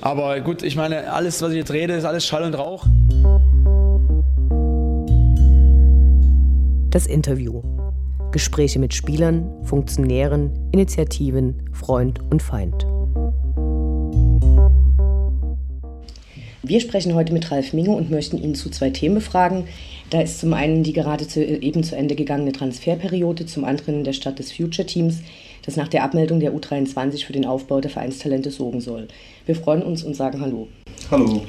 Aber gut, ich meine, alles, was ich jetzt rede, ist alles Schall und Rauch. Das Interview. Gespräche mit Spielern, Funktionären, Initiativen, Freund und Feind. Wir sprechen heute mit Ralf Minge und möchten ihn zu zwei Themen befragen. Da ist zum einen die gerade zu, eben zu Ende gegangene Transferperiode, zum anderen der Start des Future Teams, das nach der Abmeldung der U23 für den Aufbau der Vereinstalente sorgen soll. Wir freuen uns und sagen Hallo. Hallo.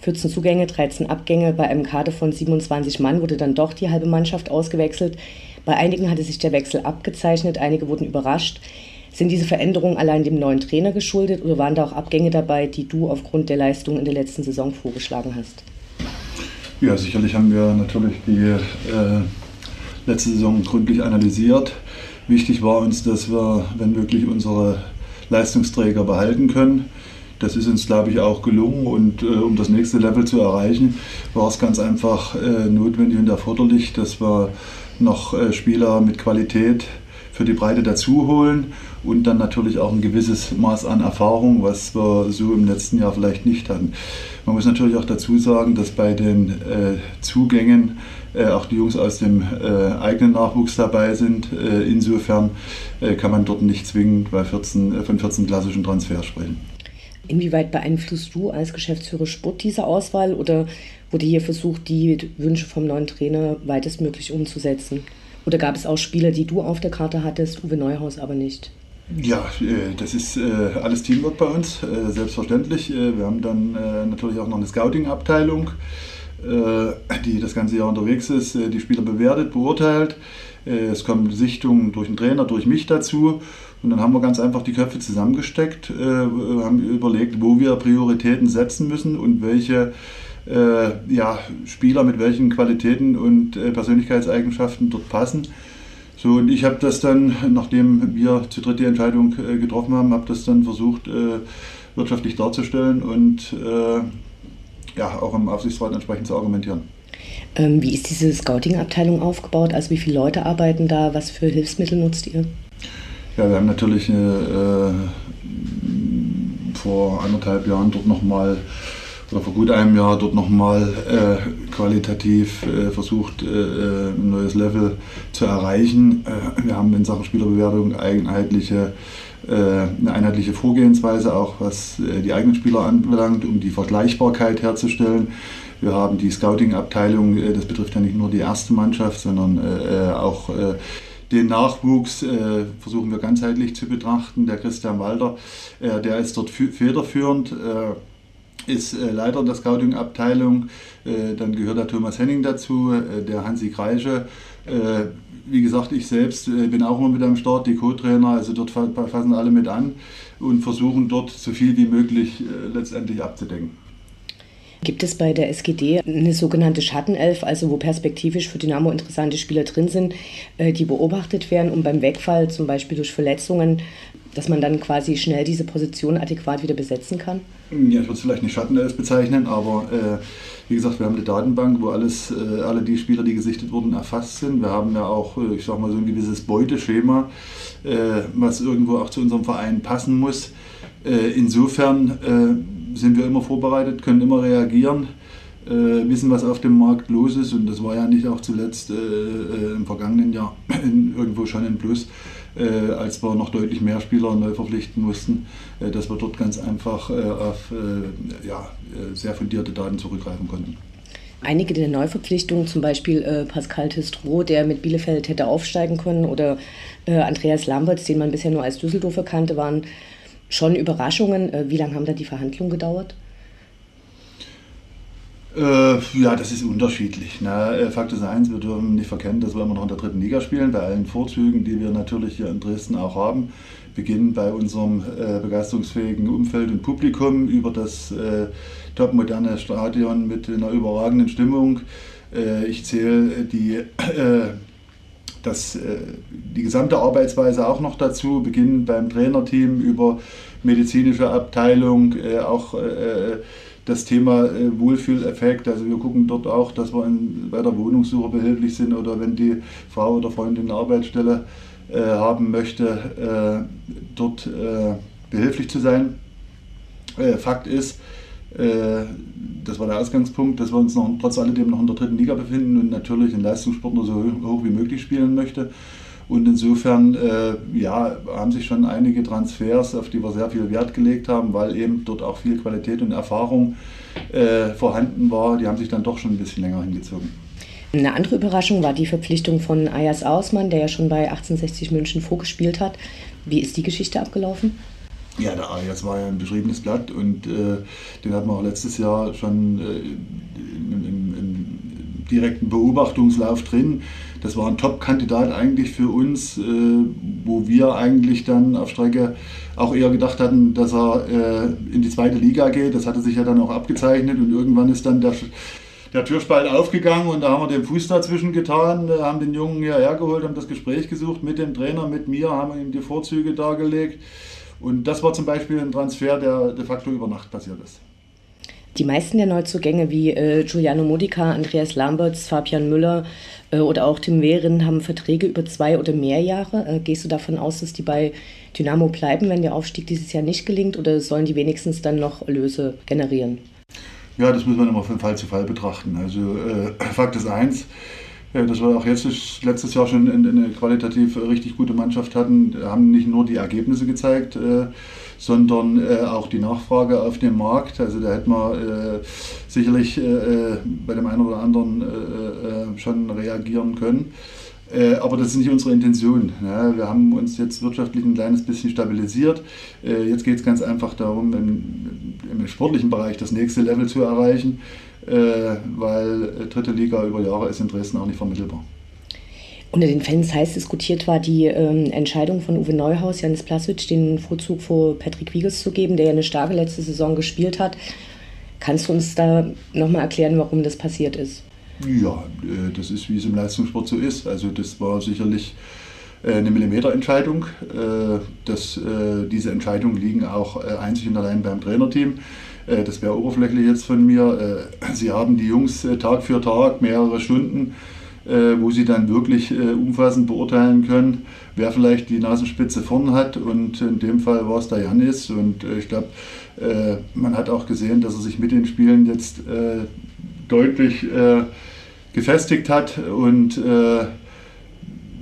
14 Zugänge, 13 Abgänge. Bei einem Kader von 27 Mann wurde dann doch die halbe Mannschaft ausgewechselt. Bei einigen hatte sich der Wechsel abgezeichnet, einige wurden überrascht. Sind diese Veränderungen allein dem neuen Trainer geschuldet oder waren da auch Abgänge dabei, die du aufgrund der Leistung in der letzten Saison vorgeschlagen hast? Ja, sicherlich haben wir natürlich die äh, letzte Saison gründlich analysiert. Wichtig war uns, dass wir, wenn wirklich unsere Leistungsträger behalten können. Das ist uns, glaube ich, auch gelungen und äh, um das nächste Level zu erreichen, war es ganz einfach äh, notwendig und erforderlich, dass wir noch äh, Spieler mit Qualität für die Breite dazu holen und dann natürlich auch ein gewisses Maß an Erfahrung, was wir so im letzten Jahr vielleicht nicht hatten. Man muss natürlich auch dazu sagen, dass bei den äh, Zugängen äh, auch die Jungs aus dem äh, eigenen Nachwuchs dabei sind. Äh, insofern äh, kann man dort nicht zwingend bei 14, äh, von 14 klassischen Transfers sprechen. Inwieweit beeinflusst du als Geschäftsführer Sport diese Auswahl oder wurde hier versucht, die Wünsche vom neuen Trainer weitestmöglich umzusetzen? Oder gab es auch Spieler, die du auf der Karte hattest, Uwe Neuhaus aber nicht? Ja, äh, das ist alles Teamwork bei uns, selbstverständlich. Wir haben dann natürlich auch noch eine Scouting-Abteilung, die das ganze Jahr unterwegs ist, die Spieler bewertet, beurteilt. Es kommen Sichtungen durch den Trainer, durch mich dazu. Und dann haben wir ganz einfach die Köpfe zusammengesteckt, haben überlegt, wo wir Prioritäten setzen müssen und welche ja, Spieler mit welchen Qualitäten und Persönlichkeitseigenschaften dort passen. So, und ich habe das dann, nachdem wir zu dritt die Entscheidung äh, getroffen haben, habe das dann versucht, äh, wirtschaftlich darzustellen und äh, ja, auch im Aufsichtsrat entsprechend zu argumentieren. Ähm, wie ist diese Scouting-Abteilung aufgebaut? Also wie viele Leute arbeiten da? Was für Hilfsmittel nutzt ihr? Ja, wir haben natürlich äh, vor anderthalb Jahren dort nochmal oder vor gut einem Jahr dort nochmal äh, qualitativ äh, versucht, äh, äh, ein neues Level zu erreichen. Äh, wir haben in Sachen Spielerbewertung einheitliche, äh, eine einheitliche Vorgehensweise, auch was die eigenen Spieler anbelangt, um die Vergleichbarkeit herzustellen. Wir haben die Scouting-Abteilung, das betrifft ja nicht nur die erste Mannschaft, sondern auch den Nachwuchs äh, versuchen wir ganzheitlich zu betrachten. Der Christian Walter, äh, der ist dort federführend. Äh, ist äh, Leiter der Scouting-Abteilung. Äh, dann gehört der Thomas Henning dazu, äh, der Hansi Kreische. Äh, wie gesagt, ich selbst äh, bin auch immer mit am Start, die Co-Trainer, also dort fassen alle mit an und versuchen dort so viel wie möglich äh, letztendlich abzudecken. Gibt es bei der SGD eine sogenannte Schattenelf, also wo perspektivisch für Dynamo interessante Spieler drin sind, die beobachtet werden, um beim Wegfall, zum Beispiel durch Verletzungen, dass man dann quasi schnell diese Position adäquat wieder besetzen kann? Ja, ich würde es vielleicht nicht Schattenelf bezeichnen, aber äh, wie gesagt, wir haben eine Datenbank, wo alles, äh, alle die Spieler, die gesichtet wurden, erfasst sind. Wir haben ja auch, äh, ich sag mal, so ein gewisses Beuteschema, äh, was irgendwo auch zu unserem Verein passen muss. Äh, insofern äh, sind wir immer vorbereitet, können immer reagieren. Wissen, was auf dem Markt los ist und das war ja nicht auch zuletzt im vergangenen Jahr irgendwo schon ein Plus äh, als wir noch deutlich mehr Spieler neu verpflichten mussten, äh, dass wir dort ganz einfach äh, auf äh, ja, äh, sehr fundierte Daten zurückgreifen konnten. Einige der Neuverpflichtungen, zum Beispiel äh, Pascal Testro, der mit Bielefeld hätte aufsteigen können, oder Andreas Lamberts, den man bisher nur als Düsseldorfer kannte, waren schon Überraschungen. wie lange haben da die Verhandlungen gedauert? Äh, ja, das ist unterschiedlich. Ne? Äh, Fakt ist eins, wir dürfen nicht verkennen, dass wir immer noch in der dritten Liga spielen, bei allen Vorzügen, die wir natürlich hier in Dresden auch haben. Beginnen bei unserem äh, begeisterungsfähigen Umfeld und Publikum über das äh, topmoderne Stadion mit einer überragenden Stimmung. Äh, ich zähle die, äh, das, die gesamte Arbeitsweise auch noch dazu, beginnen beim Trainerteam über medizinische Abteilung, auch das Thema äh, Wohlfühleffekt. Also wir gucken dort auch, dass wir in, bei der Wohnungssuche behilflich sind oder wenn die Frau oder Freundin eine Arbeitsstelle äh, haben möchte, äh, dort äh, behilflich zu sein. Äh, Fakt ist, äh, das war der Ausgangspunkt, dass wir uns noch, trotz alledem noch in der dritten Liga befinden und natürlich den Leistungssport nur so hoch wie möglich spielen möchte. Und insofern äh, ja, haben sich schon einige Transfers, auf die wir sehr viel Wert gelegt haben, weil eben dort auch viel Qualität und Erfahrung äh, vorhanden war, die haben sich dann doch schon ein bisschen länger hingezogen. Eine andere Überraschung war die Verpflichtung von Ayas Ausmann, der ja schon bei 1860 München vorgespielt hat. Wie ist die Geschichte abgelaufen? Ja, der Ayas war ja ein beschriebenes Blatt und äh, den hat man auch letztes Jahr schon äh, im, im, im, direkten Beobachtungslauf drin. Das war ein Top-Kandidat eigentlich für uns, äh, wo wir eigentlich dann auf Strecke auch eher gedacht hatten, dass er äh, in die zweite Liga geht. Das hatte sich ja dann auch abgezeichnet und irgendwann ist dann der der Türspalt aufgegangen und da haben wir den Fuß dazwischen getan, äh, haben den Jungen hierher geholt, haben das Gespräch gesucht mit dem Trainer, mit mir, haben ihm die Vorzüge dargelegt. Und das war zum Beispiel ein Transfer, der de facto über Nacht passiert ist. Die meisten der Neuzugänge wie äh, Giuliano Modica, Andreas Lamberts, Fabian Müller äh, oder auch Tim Wehren haben Verträge über zwei oder mehr Jahre. Äh, gehst du davon aus, dass die bei Dynamo bleiben, wenn der Aufstieg dieses Jahr nicht gelingt oder sollen die wenigstens dann noch Erlöse generieren? Ja, das muss man immer von Fall zu Fall betrachten. Also äh, Fakt ist eins, ja, dass wir auch jetzt letztes Jahr schon eine qualitativ richtig gute Mannschaft hatten, haben nicht nur die Ergebnisse gezeigt, äh, sondern äh, auch die Nachfrage auf dem Markt. Also da hätten wir äh, sicherlich bei dem einen oder anderen schon reagieren können. Aber das ist nicht unsere Intention. wir haben uns jetzt wirtschaftlich ein kleines bisschen stabilisiert. jetzt geht es ganz einfach darum, im, im sportlichen Bereich das nächste Level zu erreichen äh, weil dritte Liga über Jahre ist in Dresden auch nicht vermittelbar. Unter den Fans heiß diskutiert war die ähm, Entscheidung von Uwe Neuhaus, Janis Plasic, den Vorzug vor Patrick Wiegels zu geben, der ja eine starke letzte Saison gespielt hat. Kannst du uns da nochmal erklären, warum das passiert ist? Ja, äh, das ist, wie es im Leistungssport so ist. Also das war sicherlich äh, eine Millimeterentscheidung. Äh, das, diese Entscheidungen liegen auch einzig und allein beim Trainerteam. Äh, das wäre oberflächlich jetzt von mir. Äh, sie haben die Jungs äh, Tag für Tag mehrere Stunden, wo sie dann wirklich umfassend beurteilen können, wer vielleicht die Nasenspitze vorn hat. Und in dem Fall war es der Janis. Und ich glaube, man hat auch gesehen, dass er sich mit den Spielen jetzt deutlich gefestigt hat und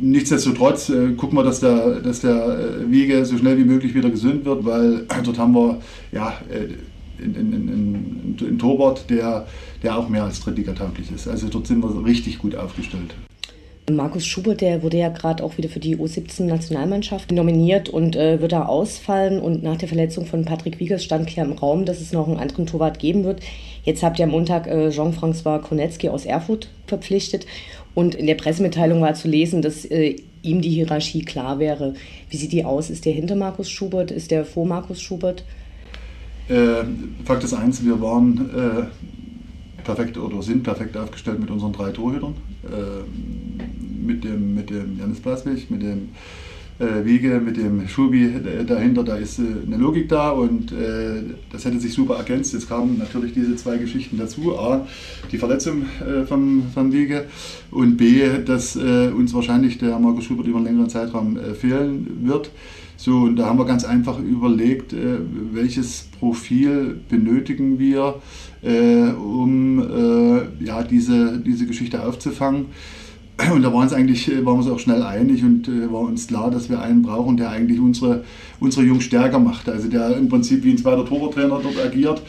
nichtsdestotrotz äh, gucken wir, dass der, dass der Wiege so schnell wie möglich wieder gesund wird, weil dort haben wir ja, in, in Torwart, der, der auch mehr als Drittliga-tauglich ist. Also dort sind wir richtig gut aufgestellt. Markus Schubert, der wurde ja gerade auch wieder für die U17-Nationalmannschaft nominiert und äh, wird da ausfallen. Und nach der Verletzung von Patrick Wiegers stand klar im Raum, dass es noch einen anderen Torwart geben wird. Jetzt habt ihr am Montag äh, Jean-François Konetzki aus Erfurt verpflichtet. Und in der Pressemitteilung war zu lesen, dass äh, ihm die Hierarchie klar wäre. Wie sieht die aus? Ist der hinter Markus Schubert? Ist der vor Markus Schubert? Äh, Fakt ist eins, wir waren äh, perfekt oder sind perfekt aufgestellt mit unseren drei Torhütern. Äh, mit, dem, mit dem Janis Blaswig, mit dem äh, Wiege, mit dem Schubi dahinter, da ist äh, eine Logik da und äh, das hätte sich super ergänzt. Jetzt kamen natürlich diese zwei Geschichten dazu. A, die Verletzung vom, vom Wiege und B, dass uns wahrscheinlich der Markus Schubert über einen längeren Zeitraum fehlen wird. So, und da haben wir ganz einfach überlegt, welches Profil benötigen wir, um ja, diese, diese Geschichte aufzufangen. Und da waren, eigentlich, waren wir uns auch schnell einig und äh, war uns klar, dass wir einen brauchen, der eigentlich unsere, unsere Jungs stärker macht. Also der im Prinzip wie ein zweiter Torwarttrainer dort agiert,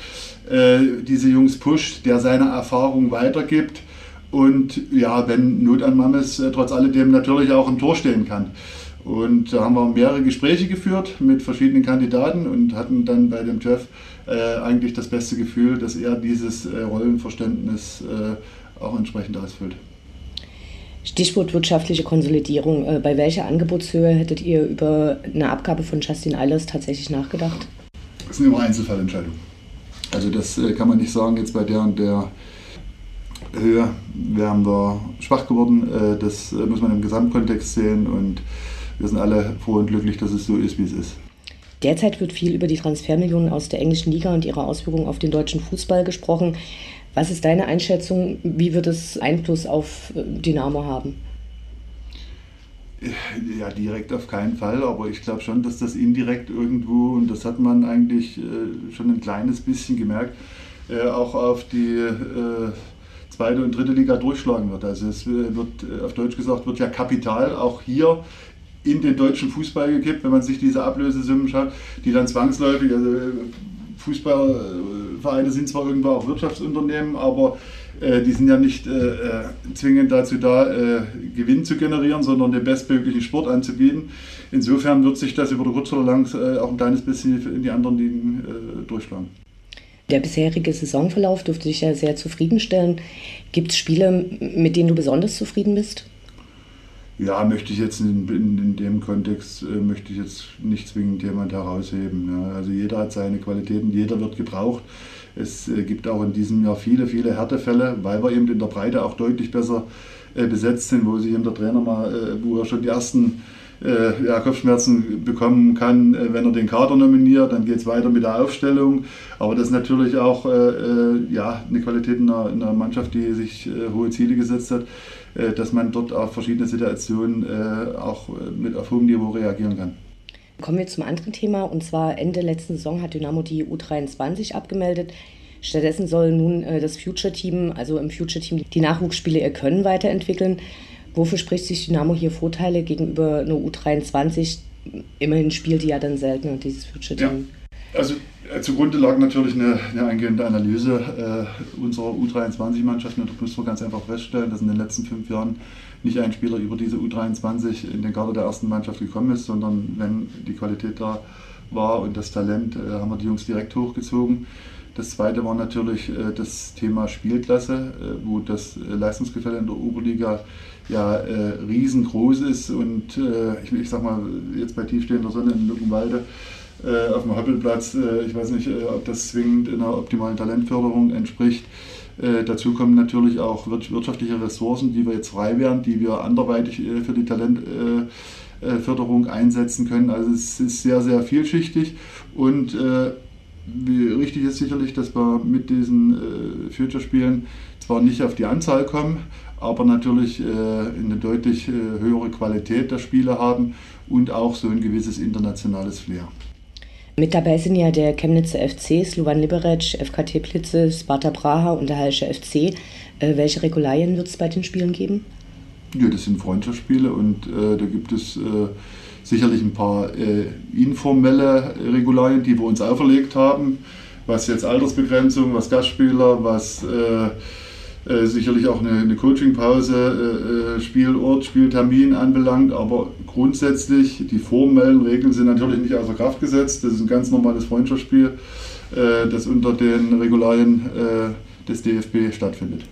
äh, diese Jungs pusht, der seine Erfahrung weitergibt und ja, wenn Not an ist, äh, trotz alledem natürlich auch im Tor stehen kann. Und da haben wir mehrere Gespräche geführt mit verschiedenen Kandidaten und hatten dann bei dem Chef äh, eigentlich das beste Gefühl, dass er dieses äh, Rollenverständnis äh, auch entsprechend ausfüllt. Stichwort wirtschaftliche Konsolidierung. Äh, bei welcher Angebotshöhe hättet ihr über eine Abgabe von Justin Eilers tatsächlich nachgedacht? Das sind immer Einzelfallentscheidungen. Also das äh, kann man nicht sagen, jetzt bei der und der Höhe wären wir schwach geworden. Äh, das muss man im Gesamtkontext sehen und wir sind alle froh und glücklich, dass es so ist, wie es ist. Derzeit wird viel über die Transfermillionen aus der englischen Liga und ihre Auswirkungen auf den deutschen Fußball gesprochen. Was ist deine Einschätzung? Wie wird es Einfluss auf äh, Dynamo haben? Ja, direkt auf keinen Fall, aber ich glaube schon, dass das indirekt irgendwo, und das hat man eigentlich äh, schon ein kleines bisschen gemerkt, äh, auch auf die äh, zweite und dritte Liga durchschlagen wird. Also es wird, auf Deutsch gesagt, wird ja Kapital auch hier in den deutschen Fußball gekippt, wenn man sich diese Ablösesummen schaut, die dann zwangsläufig, also Fußballvereine sind zwar irgendwo auch Wirtschaftsunternehmen, aber äh, die sind ja nicht äh, äh, zwingend dazu da, äh, Gewinn zu generieren, sondern den bestmöglichen Sport anzubieten. Insofern wird sich das über kurz oder lang äh, auch ein kleines bisschen in die anderen Ligen äh, durchschlagen. Der bisherige Saisonverlauf dürfte dich ja sehr zufriedenstellen. Gibt es Spiele, mit denen du besonders zufrieden bist? Ja, möchte ich jetzt in, in, in dem Kontext, äh, möchte ich jetzt nicht zwingend jemand herausheben. Ja. Also jeder hat seine Qualitäten, jeder wird gebraucht. Es äh, gibt auch in diesem Jahr viele, viele Härtefälle, weil wir eben in der Breite auch deutlich besser äh, besetzt sind, wo sich eben der Trainer mal, äh, wo er schon die ersten äh, ja, Kopfschmerzen bekommen kann, äh, wenn er den Kader nominiert. Dann geht es weiter mit der Aufstellung. Aber das ist natürlich auch ja, eine Qualität in einer, in einer Mannschaft, die sich hohe Ziele gesetzt hat dass man dort auf verschiedene Situationen äh, auch mit auf hohem Niveau reagieren kann. Kommen wir zum anderen Thema und zwar Ende letzten Saison hat Dynamo die U23 abgemeldet. Stattdessen soll nun äh, das Future-Team, also im Future-Team, die Nachwuchsspiele ihr Können weiterentwickeln. Wofür spricht sich Dynamo hier Vorteile gegenüber einer U23? Immerhin spielt die ja dann seltener, dieses Future-Team. Ja. Also äh, zugrunde lag natürlich eine, eine eingehende Analyse äh, unserer U23-Mannschaft. Und da muss man ganz einfach feststellen, dass in den letzten fünf Jahren nicht ein Spieler über diese U23 in den Kader der ersten Mannschaft gekommen ist, sondern wenn die Qualität da war und das Talent, äh, haben wir die Jungs direkt hochgezogen. Das zweite war natürlich äh, das Thema Spielklasse, äh, wo das äh, Leistungsgefälle in der Oberliga ja äh, riesengroß ist. Und ich, ich sag mal, jetzt bei tiefstehender Sonne in Luckenwalde äh, auf dem Hoppelplatz. Äh, ich weiß nicht, äh, ob das zwingend einer optimalen Talentförderung entspricht. Äh, dazu kommen natürlich auch wirtschaftliche Ressourcen, die wir jetzt frei werden, die wir anderweitig äh, für die Talentförderung einsetzen können. Also es ist sehr, sehr vielschichtig und richtig ist sicherlich, dass wir mit diesen Future-Spielen zwar nicht auf die Anzahl kommen, aber natürlich eine deutlich höhere Qualität der Spiele haben und auch so ein gewisses internationales Flair. Mit dabei sind ja der Chemnitzer FC, Slovan Liberec, FK Teplice, Sparta Praha und der Halsche FC. Äh, welche Regularien wird es bei den Spielen geben? Ja, das sind Freundschaftsspiele und äh, da gibt es äh, sicherlich ein paar äh, informelle Regularien, die wir uns auferlegt haben, was jetzt Altersbegrenzung, was Gastspieler, was äh, sicherlich auch eine, eine Coachingpause, äh, äh, Spielort, Spieltermin anbelangt, aber grundsätzlich die formellen Regeln sind natürlich nicht außer Kraft gesetzt. Das ist ein ganz normales Freundschaftsspiel, äh, das unter den Regularien äh, des DFB stattfindet.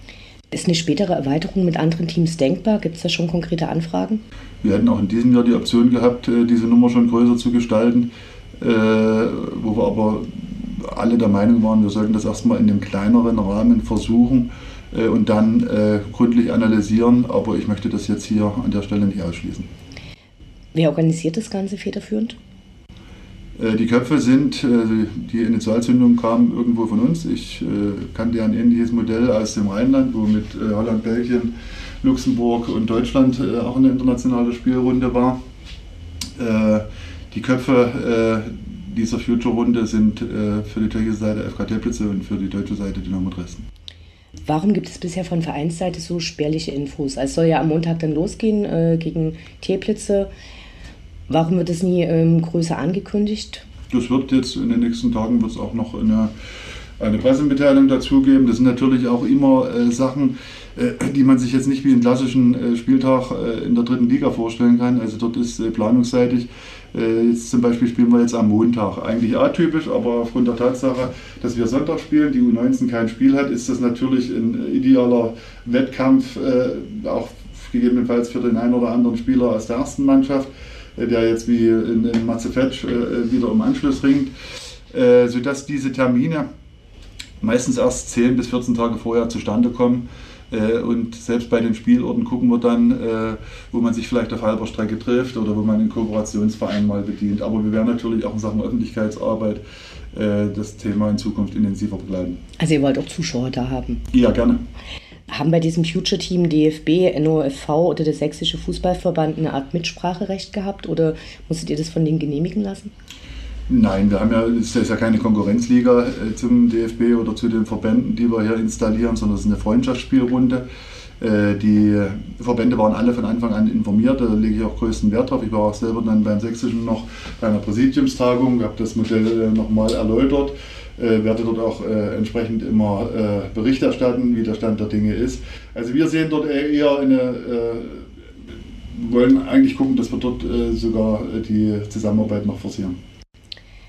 Ist eine spätere Erweiterung mit anderen Teams denkbar? Gibt es da schon konkrete Anfragen? Wir hätten auch in diesem Jahr die Option gehabt, diese Nummer schon größer zu gestalten, wo wir aber alle der Meinung waren, wir sollten das erstmal in einem kleineren Rahmen versuchen äh, und dann äh, gründlich analysieren. Aber ich möchte das jetzt hier an der Stelle nicht ausschließen. Wer organisiert das Ganze federführend? Äh, die Köpfe sind, die Initialzündung kam irgendwo von uns. Ich kannte ein ähnliches Modell aus dem Rheinland, wo mit Holland, Belgien, Luxemburg und Deutschland auch eine internationale Spielrunde war. Die Köpfe dieser Future-Runde sind für die tschechische Seite FK Teplice und für die deutsche Seite Dynamo Dresden. Warum gibt es bisher von Vereinsseite so spärliche Infos? Es soll ja am Montag dann losgehen äh, gegen Teplitze. Warum wird es nie ähm, größer angekündigt? Das wird jetzt in den nächsten Tagen wird es auch noch eine, eine Pressemitteilung dazugeben. Das sind natürlich auch immer äh, Sachen, äh, die man sich jetzt nicht wie einen klassischen äh, Spieltag äh, in der dritten Liga vorstellen kann. Also dort ist äh, planungsseitig äh, jetzt zum Beispiel spielen wir jetzt am Montag. Eigentlich atypisch, aber aufgrund der Tatsache, dass wir Sonntag spielen, die U19 kein Spiel hat, ist das natürlich ein idealer Wettkampf, auch gegebenenfalls für den einen oder anderen Spieler aus der ersten Mannschaft, der jetzt wie in, in Matzefetsch wieder um Anschluss ringt, sodass diese Termine meistens erst 10 bis 14 Tage vorher zustande kommen. Äh, und selbst bei den Spielorten gucken wir dann, äh, wo man sich vielleicht auf halber Strecke trifft oder wo man einen Kooperationsverein mal bedient. Aber wir werden natürlich auch in Sachen Öffentlichkeitsarbeit äh, das Thema in Zukunft intensiver begleiten. Also ihr wollt auch Zuschauer da haben? Ja, gerne. Haben bei diesem Future-Team DFB, NOFV oder der Sächsische Fußballverband eine Art Mitspracherecht gehabt oder musstet ihr das von denen genehmigen lassen? Nein, wir haben ja, es ist ja keine Konkurrenzliga äh, zum DFB oder zu den Verbänden, die wir hier installieren, sondern es ist eine Freundschaftsspielrunde. Äh, die Verbände waren alle von Anfang an informiert, da lege ich auch größten Wert drauf. Ich war auch selber dann beim Sächsischen noch bei einer Präsidiumstagung, habe das Modell äh, nochmal erläutert, werde dort auch entsprechend immer Bericht erstatten, wie der Stand der Dinge ist. Also wir sehen dort eher eine wollen eigentlich gucken, dass wir dort sogar die Zusammenarbeit noch forcieren.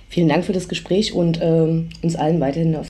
Vielen Dank für das Gespräch und äh, uns allen weiterhin auf